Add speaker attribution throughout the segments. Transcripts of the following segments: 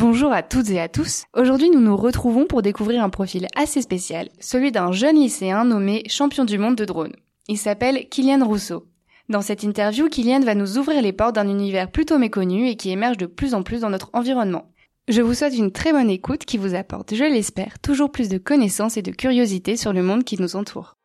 Speaker 1: Bonjour à toutes et à tous. Aujourd'hui, nous nous retrouvons pour découvrir un profil assez spécial, celui d'un jeune lycéen nommé champion du monde de drone. Il s'appelle Kylian Rousseau. Dans cette interview, Kylian va nous ouvrir les portes d'un univers plutôt méconnu et qui émerge de plus en plus dans notre environnement. Je vous souhaite une très bonne écoute qui vous apporte, je l'espère, toujours plus de connaissances et de curiosité sur le monde qui nous entoure.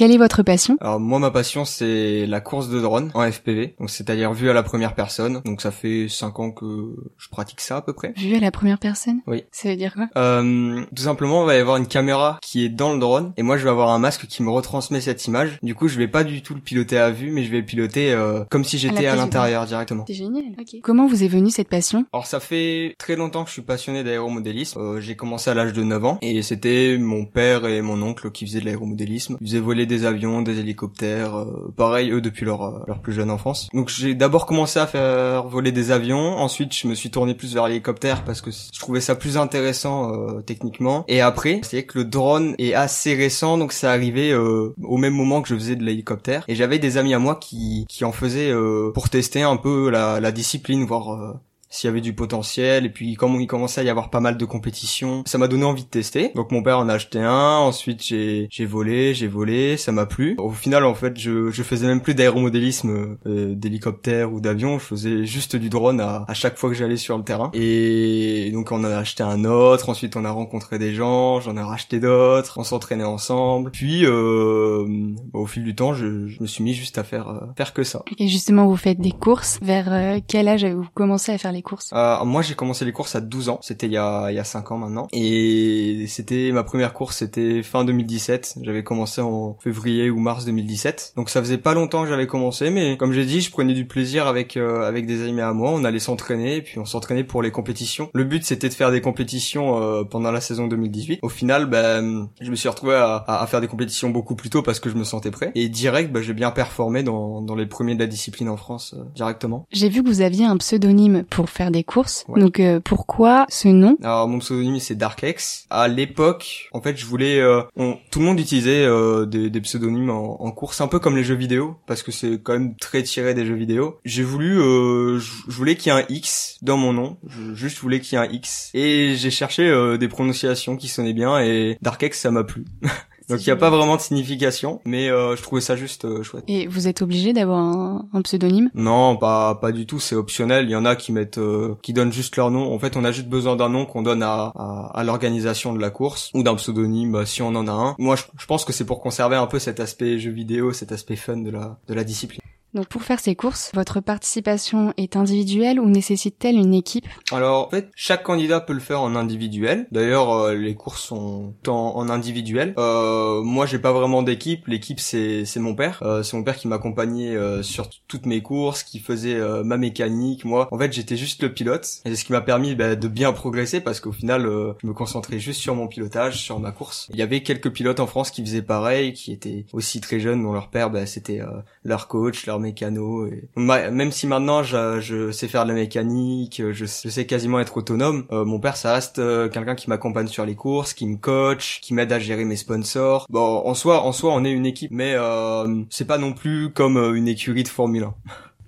Speaker 1: Quelle est votre passion?
Speaker 2: Alors moi ma passion c'est la course de drone en FPV, donc c'est-à-dire vue à la première personne. Donc ça fait 5 ans que je pratique ça à peu près.
Speaker 1: Vue à la première personne?
Speaker 2: Oui.
Speaker 1: Ça veut dire quoi?
Speaker 2: Euh, Tout simplement, on va y avoir une caméra qui est dans le drone et moi je vais avoir un masque qui me retransmet cette image. Du coup, je vais pas du tout le piloter à vue, mais je vais le piloter euh, comme si j'étais à, l'intérieur directement.
Speaker 1: C'est génial. Ok. Comment vous est venue cette passion?
Speaker 2: Alors ça fait très longtemps que je suis passionné d'aéromodélisme. Euh, j'ai commencé à l'âge de 9 ans et c'était mon père et mon oncle qui faisaient de l'aéromodélisme. Ils faisaient voler des avions, des hélicoptères, euh, pareil eux depuis leur euh, leur plus jeune enfance. Donc j'ai d'abord commencé à faire voler des avions, ensuite je me suis tourné plus vers l'hélicoptère parce que je trouvais ça plus intéressant euh, techniquement. Et après, c'est que le drone est assez récent, donc ça arrivait au même moment que je faisais de l'hélicoptère. Et j'avais des amis à moi qui qui en faisaient pour tester un peu la, la discipline, voir s'il y avait du potentiel et puis comme il commençait à y avoir pas mal de compétitions. Ça m'a donné envie de tester. Donc mon père en a acheté un ensuite j'ai j'ai volé j'ai volé ça m'a plu. Au final en fait je je faisais même plus d'aéromodélisme euh, d'hélicoptère ou d'avion. Je faisais juste du drone à, à chaque fois que j'allais sur le terrain. Et donc on en a acheté un autre ensuite on a rencontré des gens j'en ai racheté d'autres on s'entraînait ensemble. Puis euh, au fil du temps je, je, me suis mis juste à faire euh, faire que ça.
Speaker 1: Et justement vous faites des courses. Vers euh, quel âge avez-vous commencé à faire les courses?
Speaker 2: Euh, Moi, j'ai commencé les courses à 12 ans. C'était il y a il y a 5 ans maintenant. Et c'était ma première course, c'était fin 2017. J'avais commencé en février ou mars 2017. Donc ça faisait pas longtemps que j'avais commencé, mais comme j'ai dit, je prenais du plaisir avec euh, avec des amis à moi. On allait s'entraîner, et puis on s'entraînait pour les compétitions. Le but c'était de faire des compétitions euh, pendant la saison 2018. Au final, ben je me suis retrouvé à, à, faire des compétitions beaucoup plus tôt parce que je me sentais prêt. Et direct, ben, j'ai bien performé dans dans les premiers de la discipline en France euh, directement.
Speaker 1: J'ai vu que vous aviez un pseudonyme pour faire des courses. Donc euh, pourquoi ce nom?
Speaker 2: Alors mon pseudonyme c'est Darkex. À l'époque, en fait, je voulais euh, tout le monde utilisait euh, des, des, pseudonymes en, en, course, un peu comme les jeux vidéo parce que c'est quand même très tiré des jeux vidéo. J'ai voulu je voulais qu'il y ait un X dans mon nom, je juste voulais qu'il y ait un X et j'ai cherché des prononciations qui sonnaient bien et Darkex ça m'a plu. Donc il n'y a pas vraiment de signification, mais euh, je trouvais ça juste euh, chouette.
Speaker 1: Et vous êtes obligé d'avoir un, pseudonyme?
Speaker 2: Non, pas pas du tout. C'est optionnel. Il y en a qui mettent, euh, qui donnent juste leur nom. En fait, on a juste besoin d'un nom qu'on donne à, à, l'organisation de la course ou d'un pseudonyme bah, si on en a un. Moi, je, je pense que c'est pour conserver un peu cet aspect jeu vidéo, cet aspect fun de la de la discipline.
Speaker 1: Donc pour faire ces courses, votre participation est individuelle ou nécessite-t-elle une équipe?
Speaker 2: Alors en fait, chaque candidat peut le faire en individuel. D'ailleurs, euh, les courses sont en, individuel. Euh, moi, j'ai pas vraiment d'équipe. L'équipe, c'est c'est mon père. Euh, c'est mon père qui m'accompagnait euh, sur toutes mes courses, qui faisait euh, ma mécanique. Moi, en fait, j'étais juste le pilote. Et c'est ce qui m'a permis bah, de bien progresser parce qu'au final, je me concentrais juste sur mon pilotage, sur ma course. Il y avait quelques pilotes en France qui faisaient pareil, qui étaient aussi très jeunes, dont leur père, bah, c'était leur coach, leur mécano. Et... Même si maintenant je, sais faire de la mécanique, je, sais quasiment être autonome, euh, mon père ça reste euh, quelqu'un qui m'accompagne sur les courses, qui me coach, qui m'aide à gérer mes sponsors. Bon, en soi, en soi, on est une équipe, mais euh, c'est pas non plus comme une écurie de Formule 1.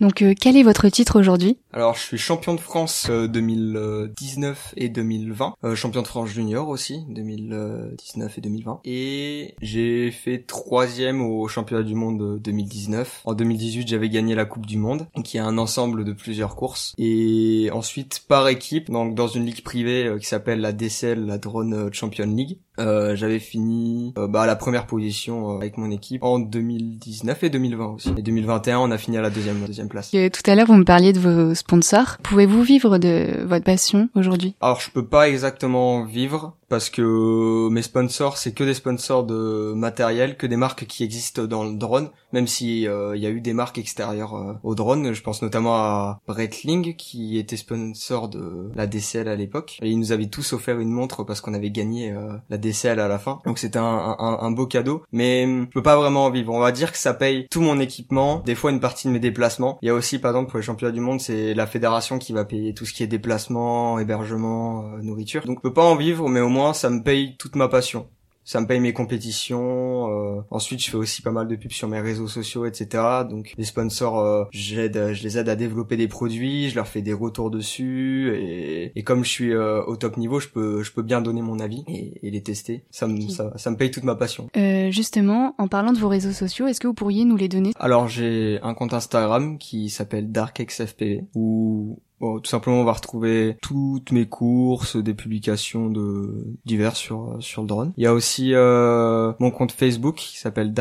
Speaker 1: Donc euh, quel est votre titre aujourd'hui?
Speaker 2: Alors je suis champion de France 2019 euh, et 2020, euh, champion de France junior aussi 2019 et 2020, et j'ai fait troisième au championnat du monde 2019. En 2018 j'avais gagné la Coupe du Monde, qui est un ensemble de plusieurs courses, et ensuite par équipe, donc dans une ligue privée qui s'appelle la DCL, la Drone Champion League, euh, j'avais fini euh, bah, à la première position euh, avec mon équipe en 2019 et 2020 aussi. Et 2021, on a fini à la deuxième, deuxième place.
Speaker 1: tout à l'heure, vous me parliez de vos sponsors. Pouvez-vous vivre de votre passion aujourd'hui?
Speaker 2: Alors, je peux pas exactement vivre parce que mes sponsors c'est que des sponsors de matériel, que des marques qui existent dans le drone, même si il y a eu des marques extérieures au drone. Je pense notamment à Breitling qui était sponsor de la DCL à l'époque ils nous avaient tous offert une montre parce qu'on avait gagné la DCL à la fin. Donc c'était un, un, beau cadeau, mais je peux pas vraiment en vivre. On va dire que ça paye tout mon équipement, des fois une partie de mes déplacements. Il y a aussi par exemple pour les championnats du monde, c'est la fédération qui va payer tout ce qui est déplacement, hébergement, euh, nourriture. Donc je peux pas en vivre, mais au moins ça me paye toute ma passion ça me paye mes compétitions. Euh, ensuite, je fais aussi pas mal de pubs sur mes réseaux sociaux, etc. Donc, les sponsors, euh, j'aide, je les aide à développer des produits, je leur fais des retours dessus, et, et comme je suis euh, au top niveau, je peux, je peux bien donner mon avis et, et les tester. Ça me, ça, ça, me paye toute ma passion.
Speaker 1: Euh, justement, en parlant de vos réseaux sociaux, est-ce que vous pourriez nous les donner?
Speaker 2: Alors, j'ai un compte Instagram qui s'appelle DarkXFPV, où Bon, tout simplement, on va retrouver toutes mes courses, des publications de divers sur sur le drone. Il y a aussi euh, mon compte Facebook qui s'appelle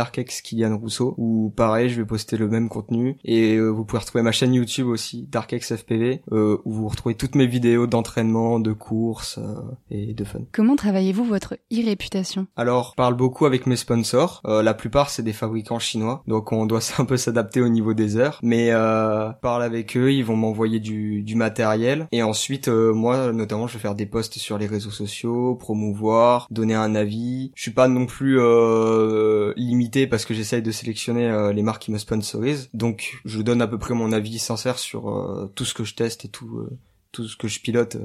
Speaker 2: Kylian Rousseau où pareil, je vais poster le même contenu et euh, vous pouvez retrouver ma chaîne YouTube aussi DarkX FPV euh, où vous retrouvez toutes mes vidéos d'entraînement, de courses euh, et de fun.
Speaker 1: Comment travaillez-vous votre e-réputation
Speaker 2: Alors, je parle beaucoup avec mes sponsors. Euh, la plupart c'est des fabricants chinois, donc on doit un peu s'adapter au niveau des heures. Mais euh, parle avec eux, ils vont m'envoyer du du matériel et ensuite euh, moi notamment je vais faire des posts sur les réseaux sociaux, promouvoir, donner un avis. Je suis pas non plus euh, limité parce que j'essaye de sélectionner euh, les marques qui me sponsorisent. Donc je donne à peu près mon avis sincère sur euh, tout ce que je teste et tout euh, tout ce que je pilote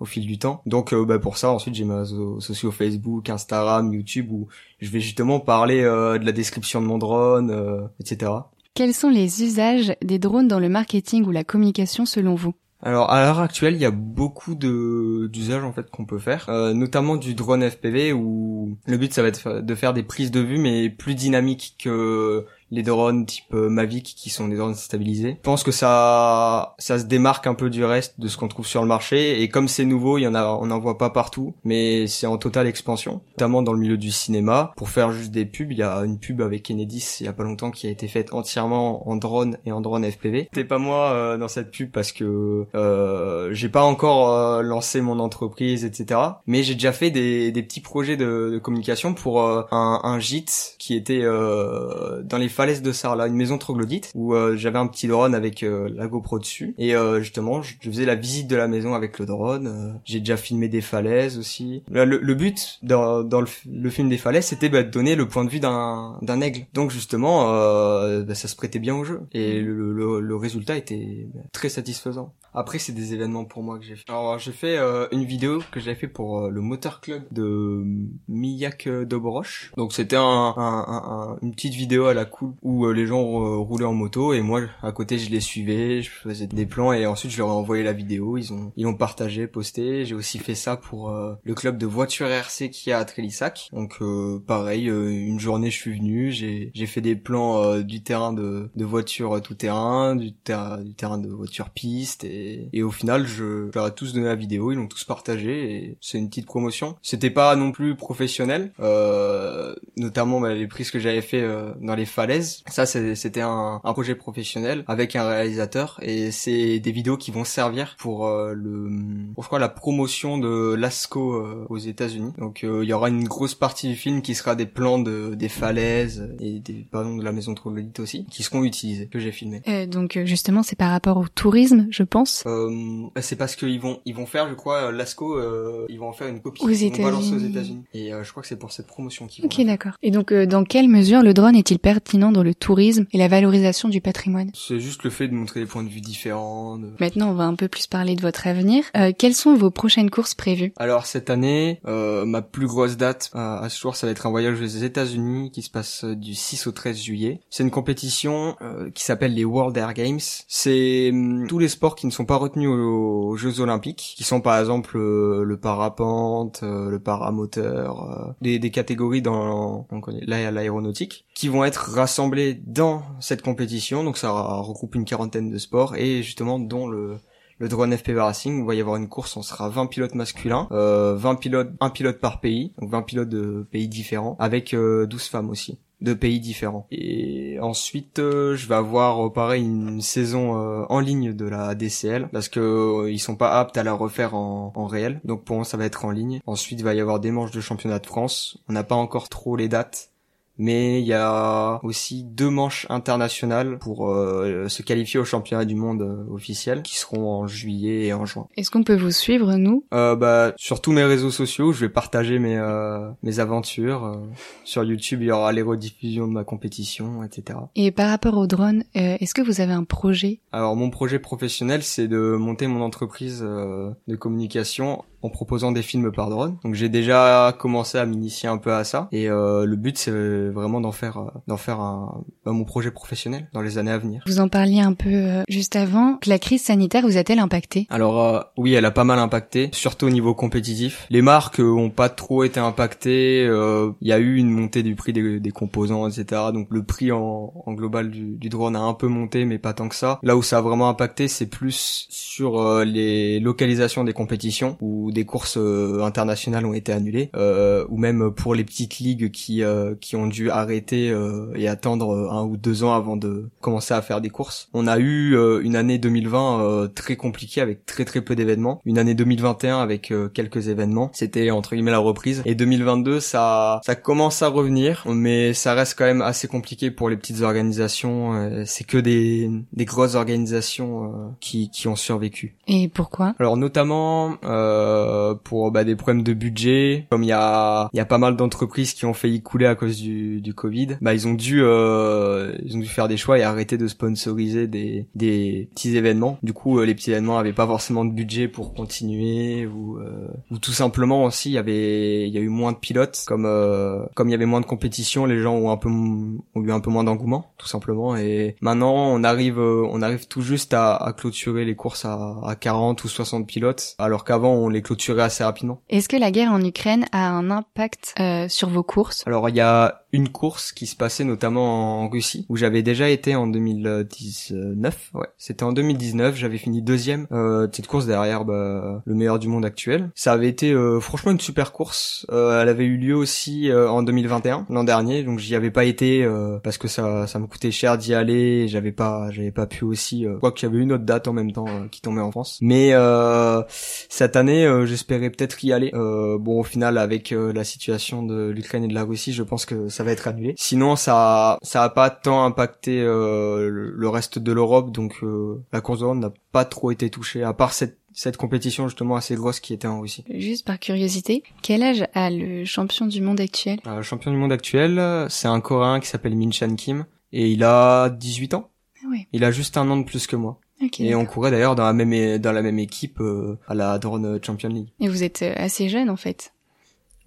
Speaker 2: au fil du temps. Donc bah, pour ça, ensuite j'ai mes réseaux sociaux Facebook, Instagram, YouTube où je vais justement parler de la description de mon drone, etc.
Speaker 1: Quels sont les usages des drones dans le marketing ou la communication selon vous?
Speaker 2: Alors à l'heure actuelle, il y a beaucoup de d'usages en fait qu'on peut faire, euh, notamment du drone FPV où le but ça va être de faire des prises de vue mais plus dynamiques que les drones type euh, Mavic qui sont des drones stabilisés. Je pense que ça ça se démarque un peu du reste de ce qu'on trouve sur le marché et comme c'est nouveau, il y en a on n'en voit pas partout, mais c'est en totale expansion, notamment dans le milieu du cinéma. Pour faire juste des pubs, il y a une pub avec Kennedy il y a pas longtemps qui a été faite entièrement en drone et en drone FPV. C'était pas moi euh, dans cette pub parce que euh, j'ai pas encore euh, lancé mon entreprise, etc. Mais j'ai déjà fait des, des petits projets de, de communication pour euh, un, un gîte qui était dans les falaise de Sarlat, une maison troglodyte où euh, j'avais un petit drone avec euh, la GoPro dessus et euh, justement je, faisais la visite de la maison avec le drone. J'ai déjà filmé des falaises aussi. Le, le but dans, dans le, film des falaises c'était bah, de donner le point de vue d'un aigle. Donc justement bah, ça se prêtait bien au jeu et le, le, le résultat était bah, très satisfaisant. Après, c'est des événements pour moi que j'ai fait. Alors, j'ai fait euh, une vidéo que j'avais fait pour euh, le Motor Club de Miyak Dobroche. Donc, c'était un, un, une petite vidéo à la cool où euh, les gens roulaient en moto et moi, à côté, je les suivais, je faisais des plans et ensuite, je leur ai envoyé la vidéo. Ils ont ils ont partagé, posté. J'ai aussi fait ça pour le club de voiture RC qui est à Trélissac. Donc, pareil, une journée, je suis venu, j'ai j'ai fait des plans du terrain de de voiture tout terrain, du, terrain du terrain de voiture piste et et, au final je, leur ai tous donné la vidéo, ils l'ont tous partagé et c'est une petite promotion. C'était pas non plus professionnel, euh, notamment bah, les prises que j'avais fait euh, dans les falaises. Ça c'était un, un, projet professionnel avec un réalisateur et c'est des vidéos qui vont servir pour euh, le, pour je crois la promotion de l'ASCO euh, aux États-Unis. Donc il y aura une grosse partie du film qui sera des plans de des falaises et des pardon de la maison troglodyte aussi qui seront utilisés que j'ai filmé.
Speaker 1: donc justement c'est par rapport au tourisme je pense
Speaker 2: euh, c'est parce qu'ils vont ils vont faire, je crois, euh, Lasco, euh, ils vont en faire une copie.
Speaker 1: Aux vont
Speaker 2: États-Unis. Et euh, je crois que c'est pour cette promotion qu'ils
Speaker 1: Ok, d'accord. Et donc, euh, dans quelle mesure le drone est-il pertinent dans le tourisme et la valorisation du patrimoine
Speaker 2: C'est juste le fait de montrer des points de vue différents.
Speaker 1: Maintenant, on va un peu plus parler de votre avenir. quelles sont vos prochaines courses prévues?
Speaker 2: Alors cette année, ma plus grosse date à ce jour, ça va être un voyage aux États-Unis qui se passe du 6 au 13 juillet. C'est une compétition qui s'appelle les World Air Games. C'est hum, tous les sports qui ne sont pas retenus aux, Jeux Olympiques, qui sont par exemple euh, le parapente, euh, le paramoteur, euh, des, des, catégories dans l'aéronautique, qui vont être rassemblés dans cette compétition. Donc ça regroupe une quarantaine de sports et justement dont le le drone FPV Racing, il va y avoir une course, on sera 20 pilotes masculins, euh, 20 pilotes, un pilote par pays, donc 20 pilotes de pays différents, avec 12 femmes aussi. de pays différents. Et ensuite, euh, je vais avoir euh, pareil une saison euh, en ligne de la DCL parce que ils sont pas aptes à la refaire en, en réel. Donc pour moi, ça va être en ligne. Ensuite, il va y avoir des manches de championnat de France. On n'a pas encore trop les dates mais il y a aussi deux manches internationales pour euh, se qualifier au championnat du monde euh, officiel qui seront en juillet et en juin.
Speaker 1: Est-ce qu'on peut vous suivre nous?
Speaker 2: Euh, bah, Sur tous mes réseaux sociaux, je vais partager mes, euh, mes aventures. sur YouTube, il y aura les rediffusions de ma compétition, etc.
Speaker 1: Et par rapport au drone, est-ce que vous avez un projet?
Speaker 2: Alors mon projet professionnel, c'est de monter mon entreprise de communication en proposant des films par drone. Donc j'ai déjà commencé à m'initier un peu à ça et euh, le but c'est vraiment d'en faire euh, d'en faire un, bah, mon projet professionnel dans les années à venir.
Speaker 1: Vous en parliez un peu euh, juste avant. Que la crise sanitaire vous a-t-elle impacté?
Speaker 2: Alors euh, oui, elle a pas mal impacté, surtout au niveau compétitif. Les marques ont pas trop été impactées. Il y a eu une montée du prix des, des composants, etc. Donc le prix en, en global du, du, drone a un peu monté, mais pas tant que ça. Là où ça a vraiment impacté, c'est plus sur les localisations des compétitions où des courses euh, internationales ont été annulées, euh, ou même pour les petites ligues qui euh, qui ont dû arrêter et attendre un ou deux ans avant de commencer à faire des courses. On a eu une année 2020 très compliquée avec très très peu d'événements, une année 2021 avec quelques événements. C'était entre guillemets la reprise. Et 2022 ça ça commence à revenir, mais ça reste quand même assez compliqué pour les petites organisations. C'est que des des grosses organisations qui qui ont survécu.
Speaker 1: Et pourquoi?
Speaker 2: Alors notamment euh, euh, pour bah, des problèmes de budget. Comme il y a, y a pas mal d'entreprises qui ont failli couler à cause du, du Covid, bah ils ont dû, euh, ils ont dû faire des choix et arrêter de sponsoriser des, des petits événements. Du coup, euh, les petits événements avaient pas forcément de budget pour continuer ou, ou tout simplement aussi il y avait, il y a eu moins de pilotes. Comme comme il y avait moins de compétition, les gens ont un peu ont eu un peu moins d'engouement, tout simplement. Et maintenant, on arrive, on arrive tout juste à, à clôturer les courses à, à 40 ou 60 pilotes, alors qu'avant on les clôturer assez rapidement.
Speaker 1: Est-ce que la guerre en Ukraine a un impact euh, sur vos courses?
Speaker 2: Alors il y a une course qui se passait notamment en Russie où j'avais déjà été en 2019. Ouais, c'était en 2019. J'avais fini deuxième euh, cette course derrière bah, le meilleur du monde actuel. Ça avait été euh, franchement une super course. Euh, elle avait eu lieu aussi euh, en 2021 l'an dernier, donc j'y avais pas été euh, parce que ça ça me coûtait cher d'y aller. J'avais pas j'avais pas pu aussi. quoi qu'il y avait une autre date en même temps qui tombait en France. Mais cette année, j'espérais peut-être y aller. bon, au final, avec la situation de l'Ukraine et de la Russie, je pense que ça va être annulé. Sinon, ça ça a pas tant impacté euh, le reste de l'Europe, donc euh, la course de n'a pas trop été touchée, à part cette cette compétition justement assez grosse qui était en Russie.
Speaker 1: Juste par curiosité, quel âge a le champion du monde actuel?
Speaker 2: Euh, Le champion du monde actuel, c'est un Coréen qui s'appelle Min Chan Kim et il a 18 ans.
Speaker 1: Ah ouais.
Speaker 2: Il a juste un an de plus que moi.
Speaker 1: Okay,
Speaker 2: et on courait d'ailleurs dans la même dans la même équipe à la Drone Champion League.
Speaker 1: Et vous êtes assez jeune en fait.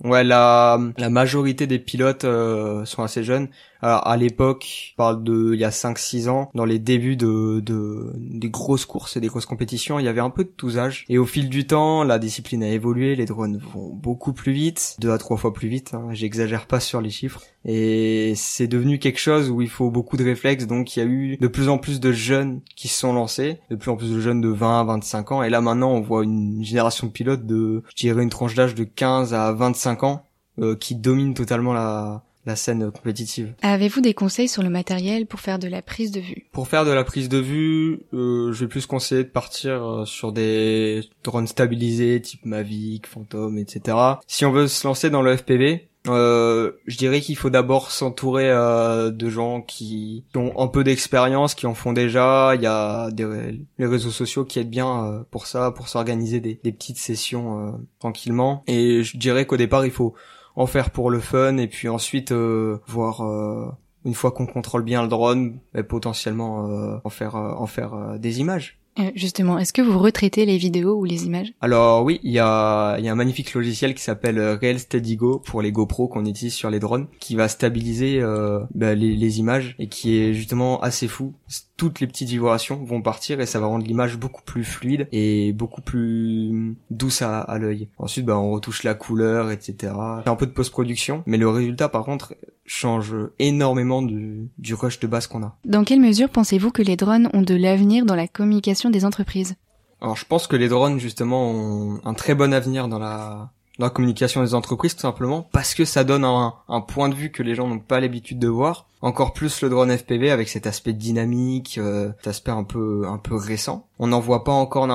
Speaker 2: Ouais, la, la majorité des pilotes euh, sont assez jeunes. Alors, à l'époque, je parle de il y a 5-6 ans, dans les débuts de, de des grosses courses et des grosses compétitions, il y avait un peu de tous âges. Et au fil du temps, la discipline a évolué, les drones vont beaucoup plus vite, deux à trois fois plus vite. Hein, J'exagère pas sur les chiffres. Et c'est devenu quelque chose où il faut beaucoup de réflexes. Donc il y a eu de plus en plus de jeunes qui se sont lancés, de plus en plus de jeunes de 20 à 25 ans. Et là maintenant, on voit une génération de pilotes de, je dirais, une tranche d'âge de 15 à 25 ans euh, qui domine totalement la la scène compétitive.
Speaker 1: Avez-vous des conseils sur le matériel pour faire de la prise de vue?
Speaker 2: Pour faire de la prise de vue, euh, je vais plus conseiller de partir euh, sur des drones stabilisés type Mavic, Phantom, etc. Si on veut se lancer dans le FPV, euh, je dirais qu'il faut d'abord s'entourer euh, de gens qui, ont un peu d'expérience, qui en font déjà. Il y a des, les réseaux sociaux qui aident bien euh, pour ça, pour s'organiser des, des, petites sessions euh, tranquillement. Et je dirais qu'au départ, il faut en faire pour le fun et puis ensuite euh, voir euh, une fois qu'on contrôle bien le drone, bah, potentiellement euh, en faire en faire des images.
Speaker 1: Justement, est-ce que vous retraitez les vidéos ou les images?
Speaker 2: Alors oui, il y a, y a un magnifique logiciel qui s'appelle Real Steady Go pour les GoPro qu'on utilise sur les drones, qui va stabiliser euh, bah, les, les, images et qui est justement assez fou toutes les petites vibrations vont partir et ça va rendre l'image beaucoup plus fluide et beaucoup plus douce à, à l'œil. Ensuite, bah, on retouche la couleur, etc. C'est un peu de post-production, mais le résultat, par contre, change énormément du, du rush de base qu'on a.
Speaker 1: Dans quelle mesure pensez-vous que les drones ont de l'avenir dans la communication des entreprises?
Speaker 2: Alors, je pense que les drones, justement, ont un très bon avenir dans la dans la communication des entreprises tout simplement parce que ça donne un, un point de vue que les gens n'ont pas l'habitude de voir encore plus le drone FPV avec cet aspect dynamique, euh, cet aspect un peu un peu récent. On n'en voit pas encore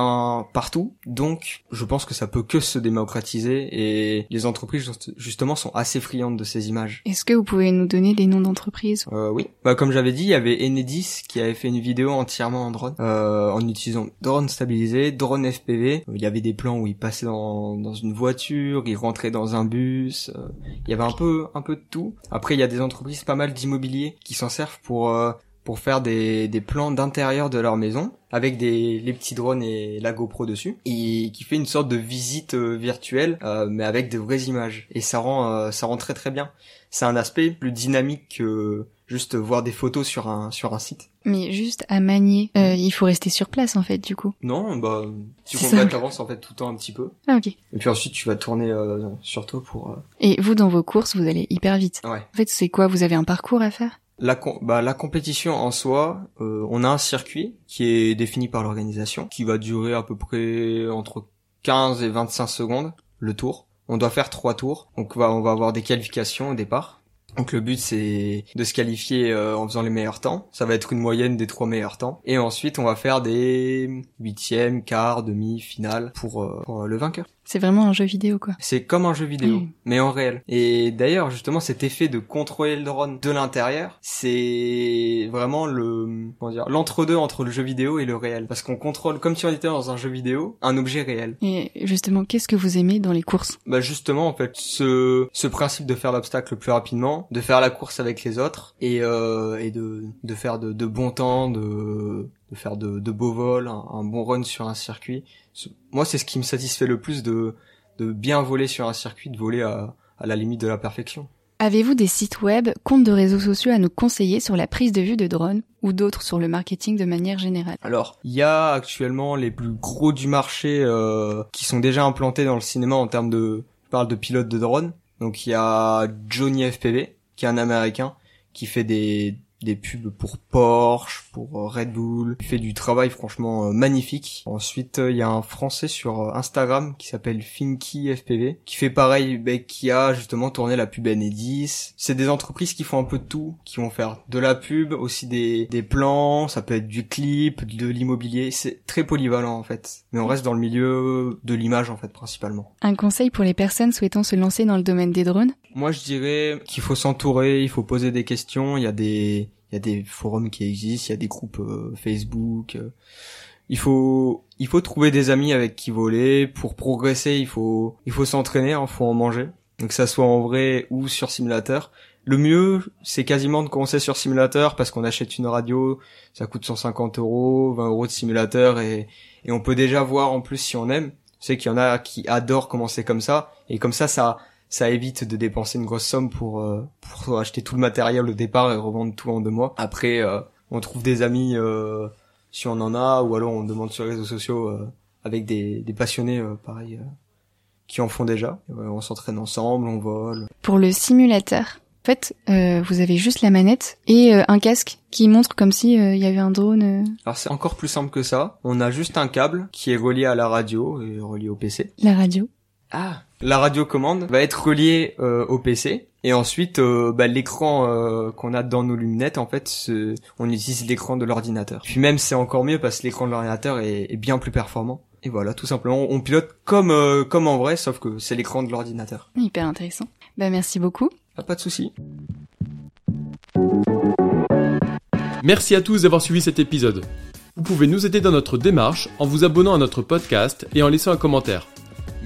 Speaker 2: partout, donc je pense que ça peut que se démocratiser et les entreprises justement sont assez friandes de ces images.
Speaker 1: Est-ce que vous pouvez nous donner des noms d'entreprises?
Speaker 2: Euh, Oui, bah, comme j'avais dit, il y avait Enedis qui avait fait une vidéo entièrement en drone, euh, en utilisant drone stabilisé, drone FPV. Il y avait des plans où il passait dans, dans une voiture, il rentrait dans un bus. Euh, il y avait un peu un peu de tout. Après, il y a des entreprises pas mal d'immobilier qui s'en servent pour euh, pour faire des, des plans d'intérieur de leur maison avec des les petits drones et la GoPro dessus et qui fait une sorte de visite euh, virtuelle euh, mais avec de vraies images et ça rend ça rend très très bien. C'est un aspect plus dynamique que juste voir des photos sur un sur un site.
Speaker 1: Mais juste à manier, il faut rester sur place en fait du coup.
Speaker 2: Non, bah tu avances en fait tout le temps un petit peu.
Speaker 1: Ah ok.
Speaker 2: Et puis ensuite tu vas tourner sur toi pour.
Speaker 1: Et vous dans vos courses vous allez hyper vite.
Speaker 2: Ouais.
Speaker 1: En fait c'est quoi? Vous avez un parcours à faire?
Speaker 2: La, bah, la compétition en soi, euh, on a un circuit qui est défini par l'organisation, qui va durer à peu près entre 15 et 25 secondes le tour. On doit faire trois tours, donc on va, on va avoir des qualifications au départ. Donc le but c'est de se qualifier euh, en faisant les meilleurs temps. Ça va être une moyenne des trois meilleurs temps. Et ensuite on va faire des huitièmes, quarts, demi, finale pour, euh, pour le vainqueur.
Speaker 1: C'est vraiment un jeu vidéo, quoi.
Speaker 2: C'est comme un jeu vidéo, mais en réel. Et d'ailleurs, justement, cet effet de contrôler le drone de l'intérieur, c'est vraiment le, comment dire, l'entre-deux entre le jeu vidéo et le réel. Parce qu'on contrôle, comme si on était dans un jeu vidéo, un objet réel.
Speaker 1: Et justement, qu'est-ce que vous aimez dans les courses?
Speaker 2: Bah justement, en fait, ce, ce principe de faire l'obstacle le plus rapidement, de faire la course avec les autres, et, euh, et de, de faire de, de bons temps, de, de faire de, de beaux vols, un bon run sur un circuit moi, c'est ce qui me satisfait le plus de, de bien voler sur un circuit, de voler à, à la limite de la perfection.
Speaker 1: Avez-vous des sites web, comptes de réseaux sociaux à nous conseiller sur la prise de vue de drones ou d'autres sur le marketing de manière générale?
Speaker 2: Alors, il y a actuellement les plus gros du marché euh, qui sont déjà implantés dans le cinéma en termes de, je parle de pilotes de drones. Donc il y a Johnny FPV, qui est un Américain, qui fait des, des pubs pour Porsche, pour euh, Red Bull. Il fait du travail franchement euh, magnifique. Ensuite, euh, il y a un Français sur Instagram qui s'appelle Finky FPV, qui fait pareil, bah, qui a justement tourné la pub N10. C'est des entreprises qui font un peu de tout, qui vont faire de la pub, aussi des, des plans, ça peut être du clip, de l'immobilier. C'est très polyvalent en fait. Mais on reste dans le milieu de l'image en fait principalement.
Speaker 1: Un conseil pour les personnes souhaitant se lancer dans le domaine des drones?
Speaker 2: Moi je dirais qu'il faut s'entourer, il faut poser des questions, il y a des il y a des forums qui existent, il y a des groupes euh, Facebook. Euh. il faut il faut trouver des amis avec qui voler pour progresser. Il faut il faut s'entraîner, il hein, faut en manger. Donc ça soit en vrai ou sur simulateur. Le mieux, c'est quasiment de commencer sur simulateur parce qu'on achète une radio, ça coûte 150 euros, 20 euros de simulateur et, et on peut déjà voir en plus si on aime. C'est qu'il y en a qui adorent commencer comme ça et comme ça, ça ça évite de dépenser une grosse somme pour euh, pour acheter tout le matériel au départ et revendre tout en deux mois. Après, euh, on trouve des amis euh, si on en a, ou alors on demande sur les réseaux sociaux avec des, des passionnés pareil qui en font déjà. on s'entraîne ensemble, on vole.
Speaker 1: Pour le simulateur, en fait, vous avez juste la manette et un casque qui montre comme si il y avait un drone.
Speaker 2: Alors c'est encore plus simple que ça. On a juste un câble qui est relié à la radio et relié au PC.
Speaker 1: La radio.
Speaker 2: Ah, la radiocommande va être reliée euh, au PC et ensuite euh, bah, l'écran euh, qu'on a dans nos lunettes en fait on utilise l'écran de l'ordinateur. Puis même c'est encore mieux parce que l'écran de l'ordinateur est, bien plus performant. Et voilà, tout simplement, on pilote comme comme en vrai, sauf que c'est l'écran de l'ordinateur.
Speaker 1: Hyper intéressant. Bah merci beaucoup.
Speaker 2: Ah, pas de souci.
Speaker 3: Merci à tous d'avoir suivi cet épisode. Vous pouvez nous aider dans notre démarche en vous abonnant à notre podcast et en laissant un commentaire.